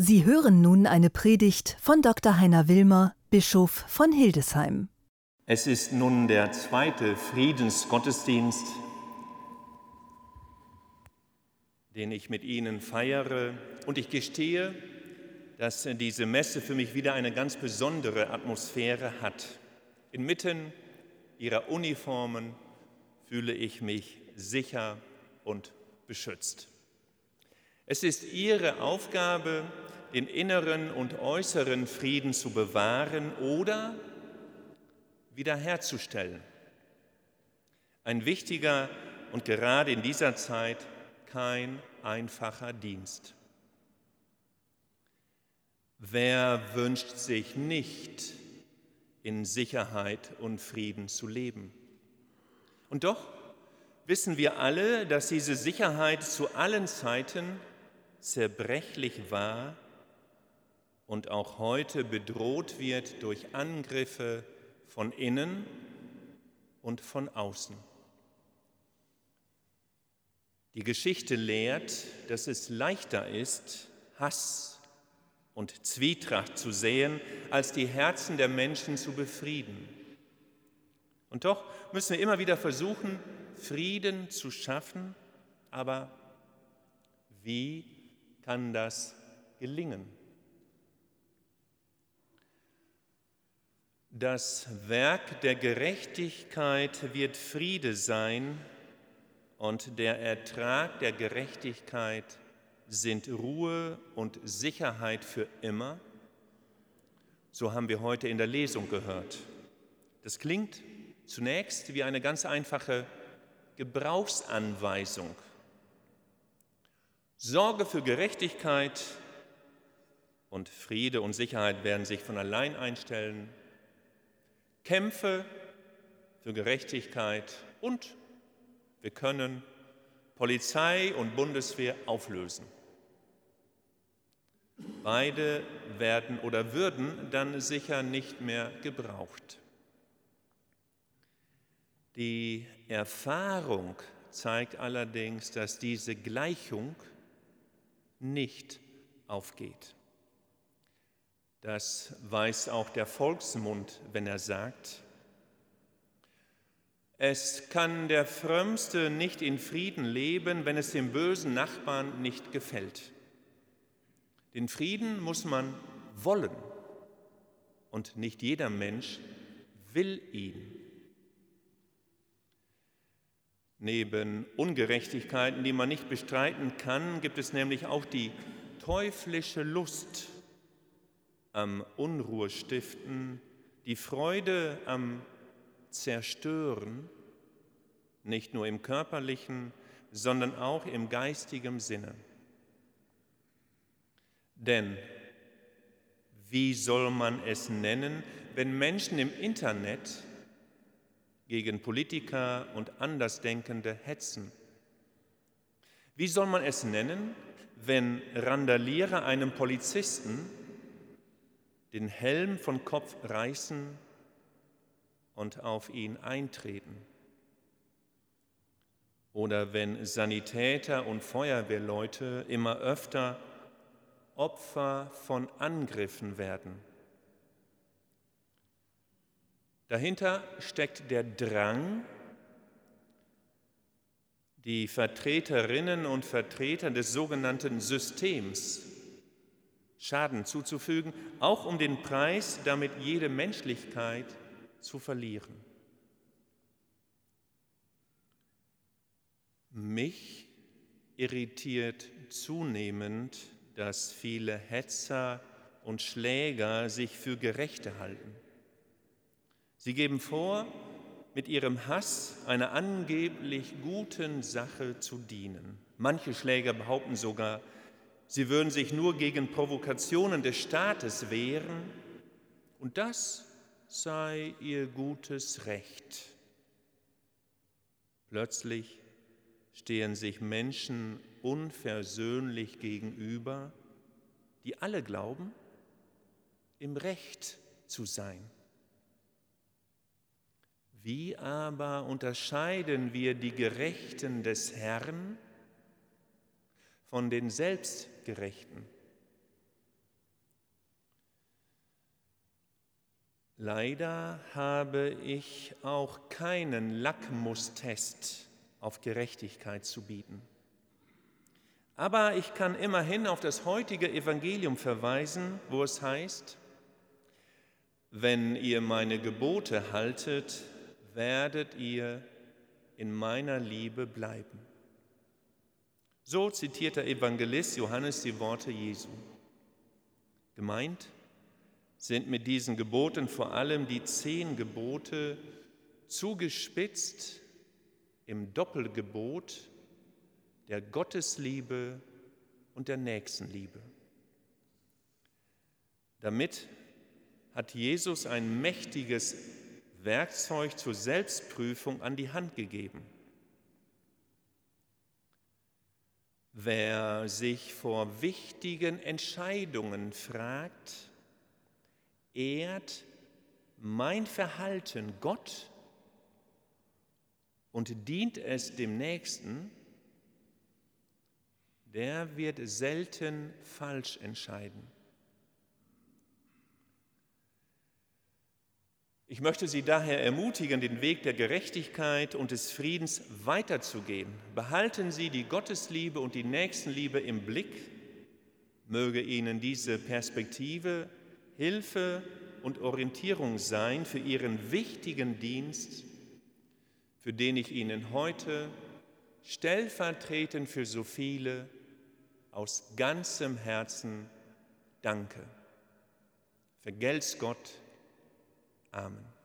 Sie hören nun eine Predigt von Dr. Heiner Wilmer, Bischof von Hildesheim. Es ist nun der zweite Friedensgottesdienst, den ich mit Ihnen feiere. Und ich gestehe, dass diese Messe für mich wieder eine ganz besondere Atmosphäre hat. Inmitten ihrer Uniformen fühle ich mich sicher und beschützt. Es ist Ihre Aufgabe, den inneren und äußeren Frieden zu bewahren oder wiederherzustellen. Ein wichtiger und gerade in dieser Zeit kein einfacher Dienst. Wer wünscht sich nicht, in Sicherheit und Frieden zu leben? Und doch wissen wir alle, dass diese Sicherheit zu allen Zeiten zerbrechlich war und auch heute bedroht wird durch Angriffe von innen und von außen. Die Geschichte lehrt, dass es leichter ist, Hass und Zwietracht zu sehen, als die Herzen der Menschen zu befrieden. Und doch müssen wir immer wieder versuchen, Frieden zu schaffen, aber wie kann das gelingen? Das Werk der Gerechtigkeit wird Friede sein und der Ertrag der Gerechtigkeit sind Ruhe und Sicherheit für immer. So haben wir heute in der Lesung gehört. Das klingt zunächst wie eine ganz einfache Gebrauchsanweisung. Sorge für Gerechtigkeit und Friede und Sicherheit werden sich von allein einstellen. Kämpfe für Gerechtigkeit und wir können Polizei und Bundeswehr auflösen. Beide werden oder würden dann sicher nicht mehr gebraucht. Die Erfahrung zeigt allerdings, dass diese Gleichung nicht aufgeht. Das weiß auch der Volksmund, wenn er sagt, es kann der Frömmste nicht in Frieden leben, wenn es dem bösen Nachbarn nicht gefällt. Den Frieden muss man wollen und nicht jeder Mensch will ihn. Neben Ungerechtigkeiten, die man nicht bestreiten kann, gibt es nämlich auch die teuflische Lust am Unruhestiften, die Freude am Zerstören, nicht nur im körperlichen, sondern auch im geistigen Sinne. Denn wie soll man es nennen, wenn Menschen im Internet gegen Politiker und Andersdenkende hetzen? Wie soll man es nennen, wenn Randalierer einem Polizisten den Helm von Kopf reißen und auf ihn eintreten? Oder wenn Sanitäter und Feuerwehrleute immer öfter Opfer von Angriffen werden. Dahinter steckt der Drang, die Vertreterinnen und Vertreter des sogenannten Systems Schaden zuzufügen, auch um den Preis, damit jede Menschlichkeit zu verlieren. Mich irritiert zunehmend dass viele Hetzer und Schläger sich für Gerechte halten. Sie geben vor, mit ihrem Hass einer angeblich guten Sache zu dienen. Manche Schläger behaupten sogar, sie würden sich nur gegen Provokationen des Staates wehren und das sei ihr gutes Recht. Plötzlich stehen sich Menschen unversöhnlich gegenüber, die alle glauben, im Recht zu sein. Wie aber unterscheiden wir die Gerechten des Herrn von den Selbstgerechten? Leider habe ich auch keinen Lackmustest auf Gerechtigkeit zu bieten. Aber ich kann immerhin auf das heutige Evangelium verweisen, wo es heißt, wenn ihr meine Gebote haltet, werdet ihr in meiner Liebe bleiben. So zitiert der Evangelist Johannes die Worte Jesu. Gemeint sind mit diesen Geboten vor allem die zehn Gebote zugespitzt im Doppelgebot der Gottesliebe und der Nächstenliebe. Damit hat Jesus ein mächtiges Werkzeug zur Selbstprüfung an die Hand gegeben. Wer sich vor wichtigen Entscheidungen fragt, ehrt mein Verhalten Gott und dient es dem Nächsten, der wird selten falsch entscheiden. Ich möchte Sie daher ermutigen, den Weg der Gerechtigkeit und des Friedens weiterzugehen. Behalten Sie die Gottesliebe und die Nächstenliebe im Blick. Möge Ihnen diese Perspektive Hilfe und Orientierung sein für Ihren wichtigen Dienst, für den ich Ihnen heute stellvertretend für so viele aus ganzem Herzen danke. Vergelt's Gott. Amen.